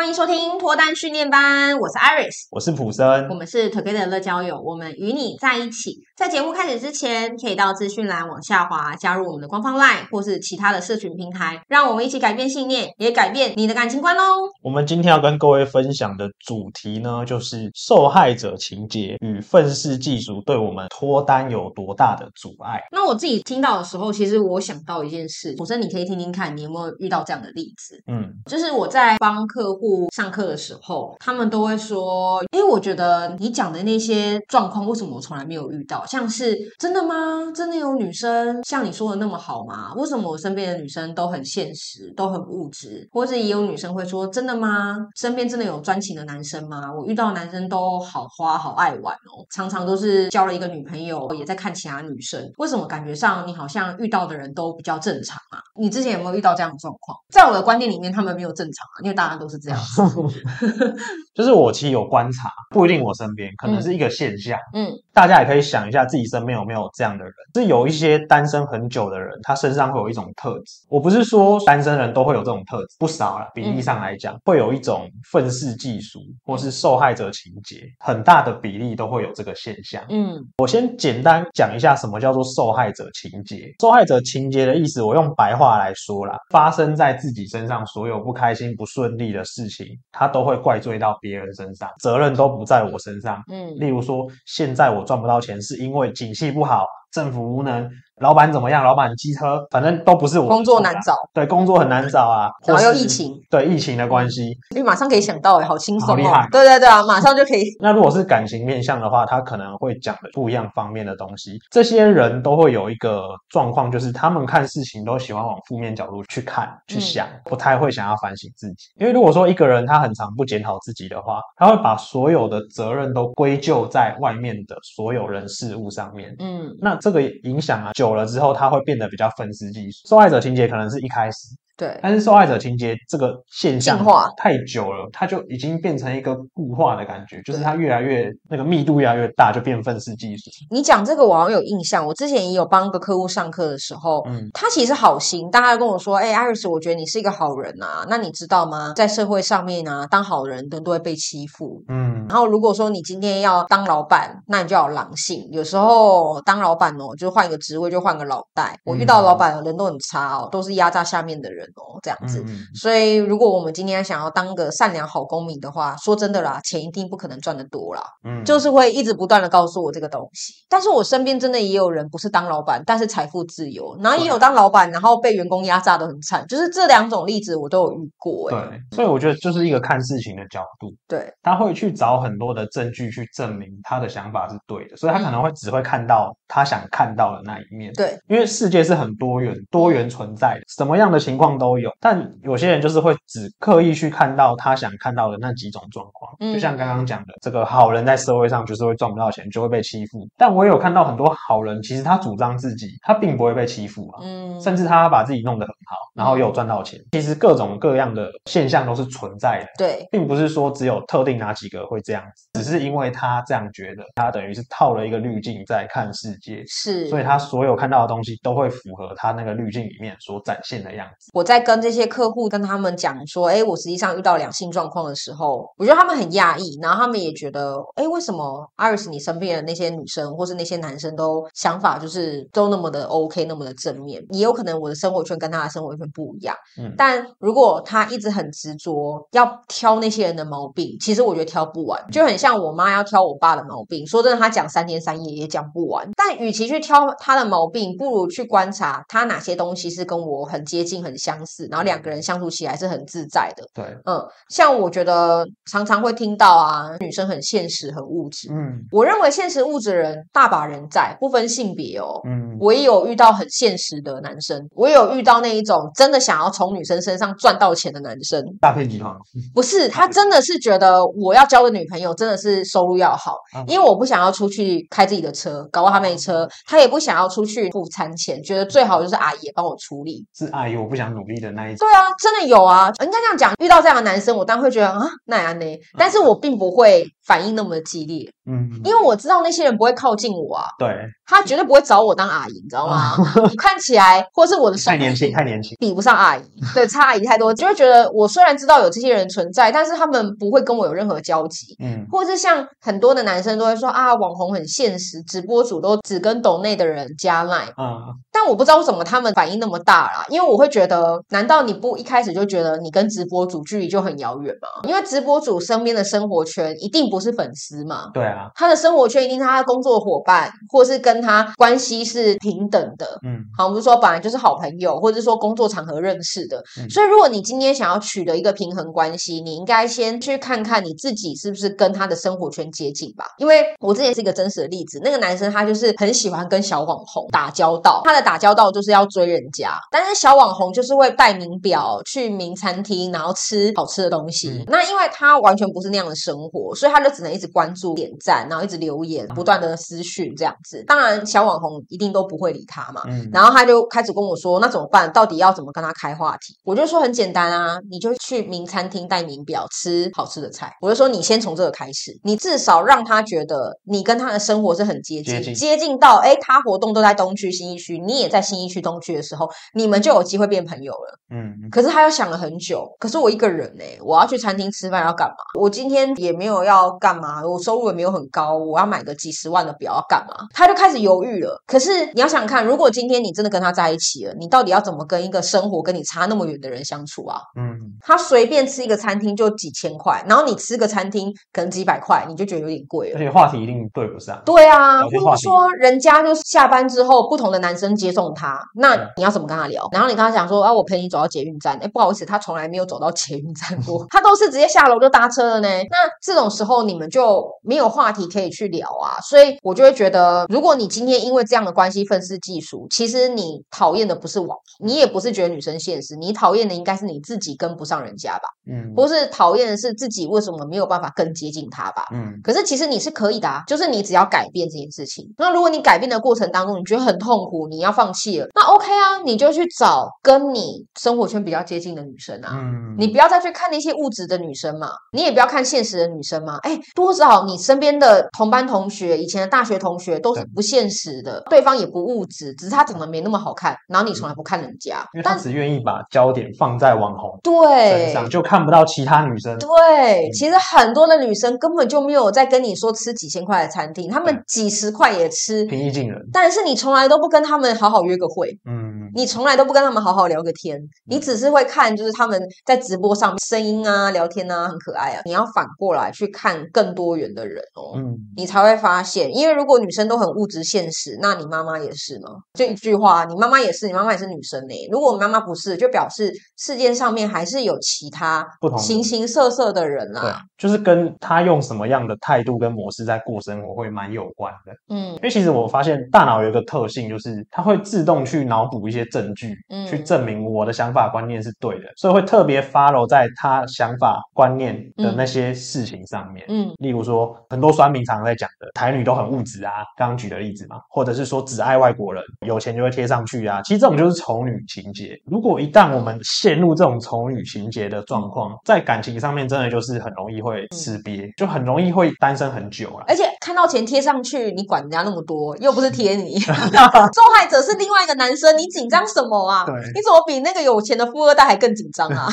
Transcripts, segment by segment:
欢迎收听脱单训练班，我是 Iris，我是普森，我们是 Together 乐交友，我们与你在一起。在节目开始之前，可以到资讯栏往下滑，加入我们的官方 LINE 或是其他的社群平台，让我们一起改变信念，也改变你的感情观哦。我们今天要跟各位分享的主题呢，就是受害者情节与愤世嫉俗对我们脱单有多大的阻碍。那我自己听到的时候，其实我想到一件事，普森，你可以听听看，你有没有遇到这样的例子？嗯，就是我在帮客户。上课的时候，他们都会说：“因为，我觉得你讲的那些状况，为什么我从来没有遇到？像是真的吗？真的有女生像你说的那么好吗？为什么我身边的女生都很现实，都很物质？或者也有女生会说：真的吗？身边真的有专情的男生吗？我遇到男生都好花，好爱玩哦，常常都是交了一个女朋友，也在看其他女生。为什么感觉上你好像遇到的人都比较正常啊？你之前有没有遇到这样的状况？在我的观念里面，他们没有正常啊，因为大家都是这样。” 就是我其实有观察，不一定我身边，可能是一个现象。嗯，嗯，大家也可以想一下自己身边有没有这样的人。是有一些单身很久的人，他身上会有一种特质。我不是说单身人都会有这种特质，不少了，比例上来讲，会有一种愤世嫉俗或是受害者情节，很大的比例都会有这个现象。嗯，我先简单讲一下什么叫做受害者情节。受害者情节的意思，我用白话来说啦，发生在自己身上所有不开心、不顺利的事情。他都会怪罪到别人身上，责任都不在我身上。嗯，例如说，现在我赚不到钱，是因为景气不好，政府无能。老板怎么样？老板机车，反正都不是我。工作难找，对，工作很难找啊。然后又疫情，对疫情的关系，你马上可以想到，哎，好轻松，好厉害。对对对啊，马上就可以。那如果是感情面向的话，他可能会讲的不一样方面的东西。这些人都会有一个状况，就是他们看事情都喜欢往负面角度去看、去想，不太会想要反省自己。因为如果说一个人他很常不检讨自己的话，他会把所有的责任都归咎在外面的所有人事物上面。嗯，那这个影响啊，久了之后，他会。变得比较愤世嫉俗，受害者情节可能是一开始。对，但是受害者情节这个现象太久了，它就已经变成一个固化的感觉，就是它越来越那个密度越来越大，就变愤世嫉俗。你讲这个我好像有印象，我之前也有帮一个客户上课的时候，嗯，他其实好心，大家跟我说，哎、欸，艾瑞斯，我觉得你是一个好人啊，那你知道吗？在社会上面啊，当好人的人都会被欺负，嗯，然后如果说你今天要当老板，那你就要有狼性，有时候当老板哦，就换一个职位就换个脑袋。我遇到老板人都很差哦，都是压榨下面的人哦，这样子。所以，如果我们今天想要当个善良好公民的话，说真的啦，钱一定不可能赚得多啦。嗯，就是会一直不断的告诉我这个东西。但是我身边真的也有人不是当老板，但是财富自由，然后也有当老板，然后被员工压榨的很惨。就是这两种例子我都有遇过。欸。对，所以我觉得就是一个看事情的角度。对，他会去找很多的证据去证明他的想法是对的，所以他可能会只会看到他想看到的那一面。对，因为世界是很多元、多元存在的，什么样的情况都有，但。有些人就是会只刻意去看到他想看到的那几种状况，嗯，就像刚刚讲的，这个好人在社会上就是会赚不到钱，就会被欺负。但我也有看到很多好人，其实他主张自己，他并不会被欺负啊，嗯，甚至他把自己弄得很好，然后又有赚到钱。其实各种各样的现象都是存在的，对，并不是说只有特定哪几个会这样子，只是因为他这样觉得，他等于是套了一个滤镜在看世界，是，所以他所有看到的东西都会符合他那个滤镜里面所展现的样子。我在跟这些客户跟他们讲说，哎，我实际上遇到两性状况的时候，我觉得他们很讶异，然后他们也觉得，哎，为什么 Iris 你身边的那些女生或是那些男生都想法就是都那么的 OK，那么的正面？也有可能我的生活圈跟他的生活圈不一样。嗯，但如果他一直很执着要挑那些人的毛病，其实我觉得挑不完，就很像我妈要挑我爸的毛病。说真的，他讲三天三夜也讲不完。但与其去挑他的毛病，不如去观察他哪些东西是跟我很接近、很相似，然后两个人相处起来是很自在的。对，嗯，像我觉得常常会听到啊，女生很现实、很物质。嗯，我认为现实物质的人大把人在，不分性别哦。嗯，我也有遇到很现实的男生，我也有遇到那一种真的想要从女生身上赚到钱的男生。大骗集团？不是，他真的是觉得我要交的女朋友真的是收入要好，嗯，因为我不想要出去开自己的车，搞到他没车，他也不想要出去付餐钱，觉得最好就是阿姨也帮我处理。是阿姨，我不想努努力的那一种。对啊，真的有啊，应该这样讲，遇到这样的男生，我当然会觉得啊，那样呢，但是我并不会反应那么的激烈，嗯，因为我知道那些人不会靠近我啊，对，他绝对不会找我当阿姨，你知道吗？看起来或是我的太年轻，太年轻，比不上阿姨，对，差阿姨太多，就会觉得我虽然知道有这些人存在，但是他们不会跟我有任何交集，嗯，或者是像很多的男生都会说啊，网红很现实，直播主都只跟懂内的人加赖，嗯，但我不知道为什么他们反应那么大啦，因为我会觉得，难道你不一开始就觉得你跟直播主距离就很遥远吗？因为直播主身边的生活圈一定不是粉丝嘛，对啊，他的生活圈一定是他的工作伙伴，或是跟他关系是平等的，嗯，好，我们说本来就是好朋友，或者是说工作场合认识的，嗯，所以如果你今天想要取得一个平衡关系，你应该先去看看你自己是不是跟他的生活圈接近吧。因为我之前是一个真实的例子，那个男生他就是很喜欢跟小网红打交道，他的打交道就是要追人家，但是小网红就是会带名表去名餐厅，然后吃好吃的东西，嗯，那因为他完全不是那样的生活，所以他就只能一直关注、点赞，然后一直留言，不断的私讯这样子。当然，小网红一定都不会理他嘛。嗯。然后他就开始跟我说：“那怎么办？到底要怎么跟他开话题？”我就说很简单啊，你就去名餐厅带名表，吃好吃的菜。我就说你先从这个开始，你至少让他觉得你跟他的生活是很接近，接近，接近到哎，他活动都在东区、新义区，你也在新一区、东区的时候，你们就有机会变朋友了。嗯。可是他又想了很久，可是我一个人呢，我要去餐厅吃饭要干嘛？我今天也没有要干嘛，我收入也没有很高，我要买个几十万的表要干嘛？他就开始犹豫了。可是你要想看，如果今天你真的跟他在一起了，你到底要怎么跟一个生活跟你差那么远的人相处啊？嗯，他随便吃一个餐厅就几千块，然后你吃个餐厅可能几百块，你就觉得有点贵了。而且话题一定对不上。对啊，或者说人家就是下班之后不同的男生接送他，那你要怎么跟他聊？然后你跟他讲说啊，我陪你走到捷运站。哎，不好意思，他从来没有走到捷运站过，他都是直接下楼就搭车了呢。那这种时候你们就没有话题可以去聊啊，所以我就会觉得，如果你今天因为这样的关系愤世嫉俗，其实你讨厌的不是网，你也不是觉得女生现实，你讨厌的应该是你自己跟不上人家吧？嗯，不是讨厌的是自己为什么没有办法更接近他吧？嗯，可是其实你是可以的啊，就是你只要改变这件事情。那如果你改变的过程当中你觉得很痛苦，你要放弃了，那 OK 啊，你就去找跟你生活圈比较接近的女生啊，嗯，你不要再去看那些物质的女生嘛，你也不要看现实的女生嘛。哎，多少你身边的同班同学、以前的大学同学都是不现实的，对，对方也不物质，只是他长得没那么好看，然后你从来不看人家，因为他只愿意把焦点放在网红对身上，就看不到其他女生。对，其实很多的女生根本就没有在跟你说吃几千块的餐厅，他们几十块也吃，平易近人。但是你从来都不跟他们好好约个会，嗯，你从来都不跟他们好好聊个天，你只是会看。就是他们在直播上声音啊、聊天啊，很可爱啊。你要反过来去看更多元的人哦，嗯，你才会发现。因为如果女生都很物质现实，那你妈妈也是吗？这一句话，你妈妈也是，你妈妈也是女生呢。如果妈妈不是，就表示世界上面还是有其他不同形形色色的人啦。对，就是跟他用什么样的态度跟模式在过生活会蛮有关的。嗯，因为其实我发现大脑有一个特性，就是它会自动去脑补一些证据，嗯，去证明我的想法观念是对的。所以会特别 follow 在他想法观念的那些事情上面，嗯，例如说很多酸民常常在讲的台女都很物质啊，刚刚举的例子嘛，或者是说只爱外国人，有钱就会贴上去啊，其实这种就是丑女情节。如果一旦我们陷入这种丑女情节的状况，在感情上面真的就是很容易会吃瘪，就很容易会单身很久啊。而且看到钱贴上去，你管人家那么多，又不是贴你，受害者是另外一个男生，你紧张什么啊？对，你怎么比那个有钱的富二代还更紧张？啊，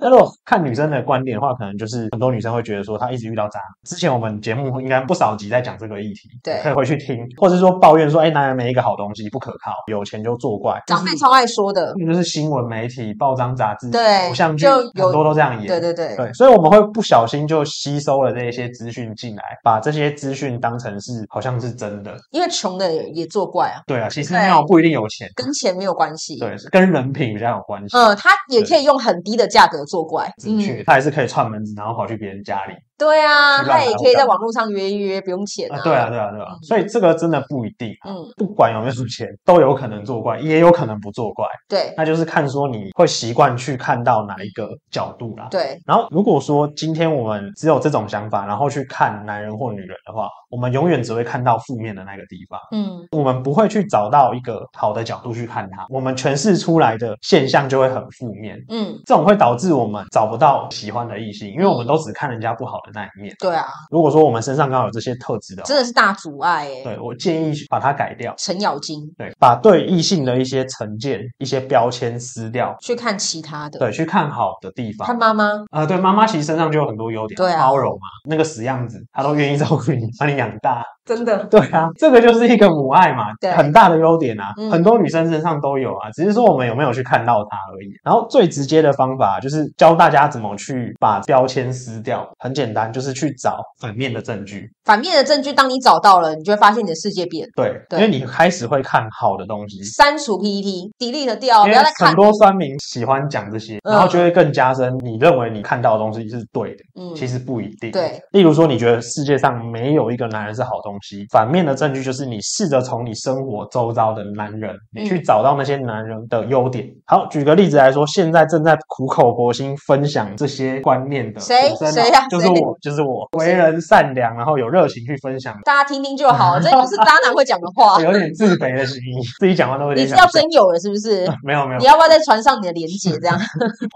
那如果看女生的观点的话，可能就是很多女生会觉得说，她一直遇到渣。之前我们节目应该不少集在讲这个议题，对，可以回去听，或者是说抱怨说，哎，男人没一个好东西，不可靠，有钱就作怪。长辈超爱说的，就是新闻媒体、报章杂志、对，偶像剧很多都这样演，对对对对，所以我们会不小心就吸收了这一些资讯进来，把这些资讯当成是好像是真的。因为穷的也作怪啊，对啊，其实没有不一定有钱，跟钱没有关系，对，是跟人品比较有关系。嗯，他也可以用很低的价格作怪，的确，他还是可以串门子，然后跑去别人家里。对啊，他也可以在网络上约一约，不用钱啊。对啊，对啊，对啊。所以这个真的不一定。嗯，不管有没有钱，都有可能作怪，也有可能不作怪。对，那就是看说你会习惯去看到哪一个角度啦。对。然后如果说今天我们只有这种想法，然后去看男人或女人的话，我们永远只会看到负面的那个地方。嗯，我们不会去找到一个好的角度去看他，我们诠释出来的现象就会很负面。嗯，这种会导致我们找不到喜欢的异性，因为我们都只看人家不好的那一面。对啊，如果说我们身上刚好有这些特质的话，真的是大阻碍哎。对，我建议把它改掉，程咬金。对，把对异性的一些成见、一些标签撕掉，去看其他的。对，去看好的地方。看妈妈啊，对，妈妈其实身上就有很多优点，对啊，包容嘛，那个死样子，她都愿意照顾你，把你养大。真的，对啊，这个就是一个母爱嘛，对，很大的优点啊，嗯、很多女生身上都有啊，只是说我们有没有去看到它而已。然后最直接的方法就是教大家怎么去把标签撕掉，很简单，就是去找反面的证据。反面的证据，当你找到了，你就会发现你的世界变。对，对，因为你开始会看好的东西。删除 PPT，delete 掉，不要再看。很多酸民喜欢讲这些，然后就会更加深你认为你看到的东西是对的。嗯，其实不一定。对，例如说，你觉得世界上没有一个男人是好东西。东西反面的证据就是你试着从你生活周遭的男人，你去找到那些男人的优点。好，举个例子来说，现在正在苦口婆心分享这些观念的谁谁呀？就是我，就是我，为人善良，然后有热情去分享，大家听听就好。这不是渣男会讲的话，有点自卑的心，自己讲话都有点。你是要真有了是不是？没有没有，你要不要再传上你的连接这样？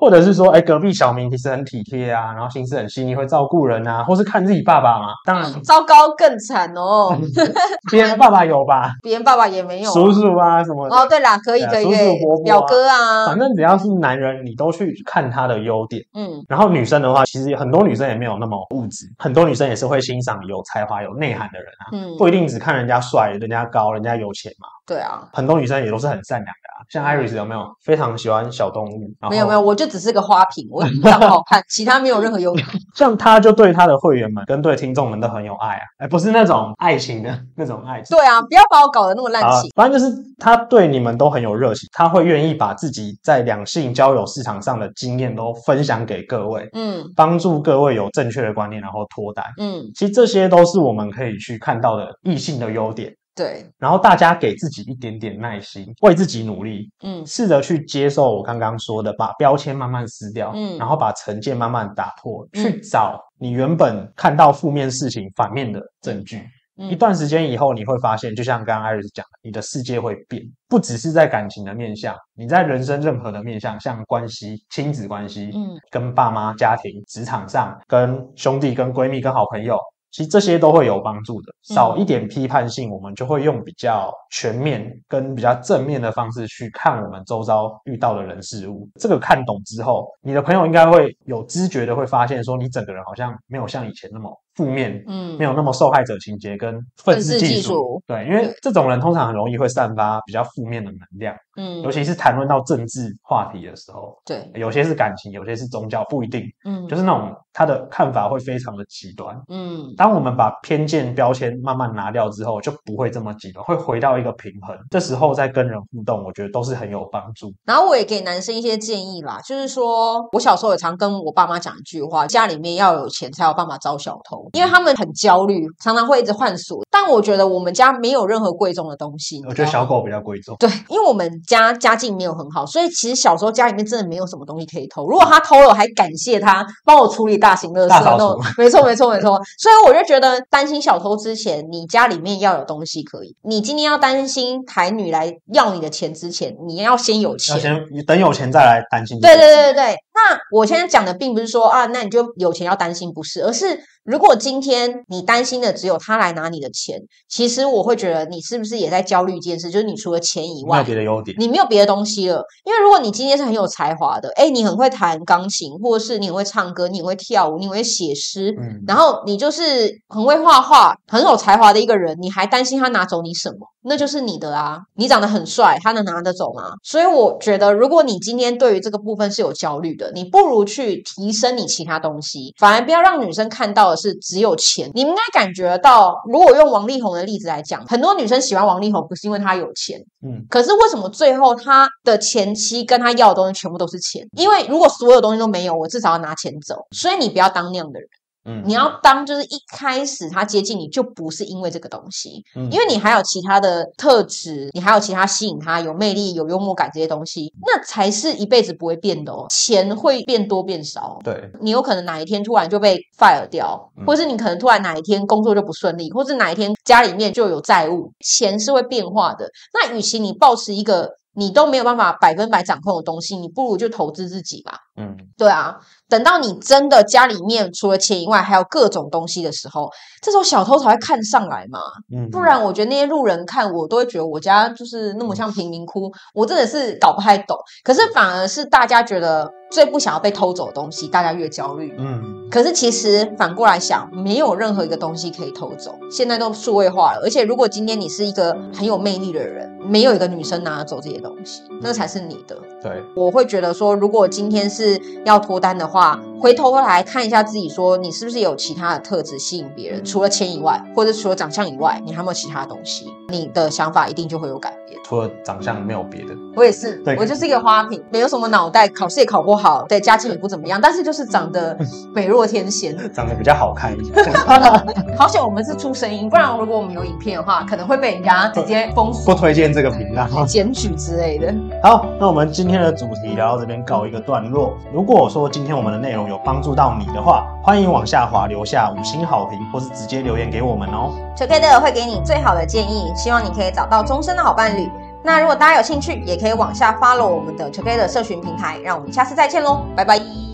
或者是说，哎，隔壁小明其实很体贴啊，然后心思很细腻，会照顾人啊，或是看自己爸爸嘛？当然，糟糕，更惨哦。哦，别人爸爸有吧？别人爸爸也没有，叔叔啊什么的。哦，对啦，可以可以，叔叔伯伯、表哥啊，反正只要是男人，你都去看他的优点。嗯，然后女生的话，其实很多女生也没有那么物质，很多女生也是会欣赏有才华、有内涵的人啊。嗯，不一定只看人家帅、人家高、人家有钱嘛。对啊，很多女生也都是很善良的啊，像 Iris 有没有非常喜欢小动物？没有没有，我就只是个花瓶，我 长得好看，其他没有任何优点。像他就对他的会员们跟对听众们都很有爱啊，哎，不是那种爱情的那种爱情。对啊，不要把我搞得那么烂情。反正就是他对你们都很有热情，他会愿意把自己在两性交友市场上的经验都分享给各位，嗯，帮助各位有正确的观念，然后脱单。嗯，其实这些都是我们可以去看到的异性的优点。对，然后大家给自己一点点耐心，为自己努力，嗯，试着去接受我刚刚说的，把标签慢慢撕掉，嗯，然后把成见慢慢打破，嗯，去找你原本看到负面事情反面的证据。嗯，一段时间以后，你会发现，就像刚刚艾瑞斯讲的，你的世界会变，不只是在感情的面向，你在人生任何的面向，像关系、亲子关系，嗯，跟爸妈、家庭、职场上，跟兄弟、跟闺蜜、跟好朋友。其实这些都会有帮助的，少一点批判性，我们就会用比较全面跟比较正面的方式去看我们周遭遇到的人事物。这个看懂之后，你的朋友应该会有知觉的会发现，说你整个人好像没有像以前那么。负面，嗯，没有那么受害者情节跟愤世嫉俗，对，因为这种人通常很容易会散发比较负面的能量，嗯，尤其是谈论到政治话题的时候，对，有些是感情，有些是宗教，不一定，嗯，就是那种他的看法会非常的极端，嗯，当我们把偏见标签慢慢拿掉之后，就不会这么极端，会回到一个平衡，这时候再跟人互动，我觉得都是很有帮助。然后我也给男生一些建议啦，就是说我小时候也常跟我爸妈讲一句话，家里面要有钱才有办法招小偷。因为他们很焦虑，常常会一直换锁。但我觉得我们家没有任何贵重的东西。我觉得小狗比较贵重。对，因为我们家家境没有很好，所以其实小时候家里面真的没有什么东西可以偷。如果他偷了，我还感谢他帮我处理大型垃圾。那种没错，没错，没错。所以我就觉得担心小偷之前，你家里面要有东西可以。你今天要担心台女来要你的钱之前，你要先有钱。要先你等有钱再来担心。对对对对对。那我现在讲的并不是说啊，那你就有钱要担心，不是，而是。如果今天你担心的只有他来拿你的钱，其实我会觉得你是不是也在焦虑一件事，就是你除了钱以外，没有别的优点，你没有别的东西了。因为如果你今天是很有才华的，哎，你很会弹钢琴，或者是你很会唱歌，你很会跳舞，你很会写诗，嗯，然后你就是很会画画，很有才华的一个人，你还担心他拿走你什么？那就是你的啊！你长得很帅，他能拿得走吗？所以我觉得，如果你今天对于这个部分是有焦虑的，你不如去提升你其他东西，反而不要让女生看到的是只有钱。你们应该感觉到，如果用王力宏的例子来讲，很多女生喜欢王力宏不是因为他有钱，嗯，可是为什么最后他的前妻跟他要的东西全部都是钱？因为如果所有东西都没有，我至少要拿钱走。所以你不要当那样的人。嗯，你要当就是一开始他接近你就不是因为这个东西，嗯，因为你还有其他的特质，你还有其他吸引他有魅力、有幽默感这些东西，那才是一辈子不会变的哦。钱会变多变少，对，你有可能哪一天突然就被 fire 掉，或是你可能突然哪一天工作就不顺利，或是哪一天家里面就有债务，钱是会变化的。那与其你保持一个你都没有办法百分百掌控的东西，你不如就投资自己吧。嗯，对啊。等到你真的家里面除了钱以外还有各种东西的时候，这时候小偷才会看上来嘛。嗯，不然我觉得那些路人看我都会觉得我家就是那么像贫民窟，我真的是搞不太懂。可是反而是大家觉得最不想要被偷走的东西，大家越焦虑。嗯，可是其实反过来想，没有任何一个东西可以偷走，现在都数位化了。而且如果今天你是一个很有魅力的人，没有一个女生拿走这些东西，那才是你的。对，我会觉得说，如果今天是要脱单的话，话回头来看一下自己，说你是不是有其他的特质吸引别人，除了钱以外，或者除了长相以外，你还有没有其他的东西？你的想法一定就会有改变。除了长相没有别的，我也是，对，我就是一个花瓶，没有什么脑袋，考试也考不好，对，家境也不怎么样，但是就是长得美若天仙，长得比较好看一点。好险我们是出声音，不然如果我们有影片的话，可能会被人家直接封锁，不推荐这个频道，检举之类的。好，那我们今天的主题聊到这边告一个段落。如果说今天我们的内容有帮助到你的话，欢迎往下滑留下五星好评，或是直接留言给我们哦。Together 会给你最好的建议，希望你可以找到终身的好伴侣。那如果大家有兴趣，也可以往下发落我们的 Together 社群平台，让我们下次再见喽，拜拜。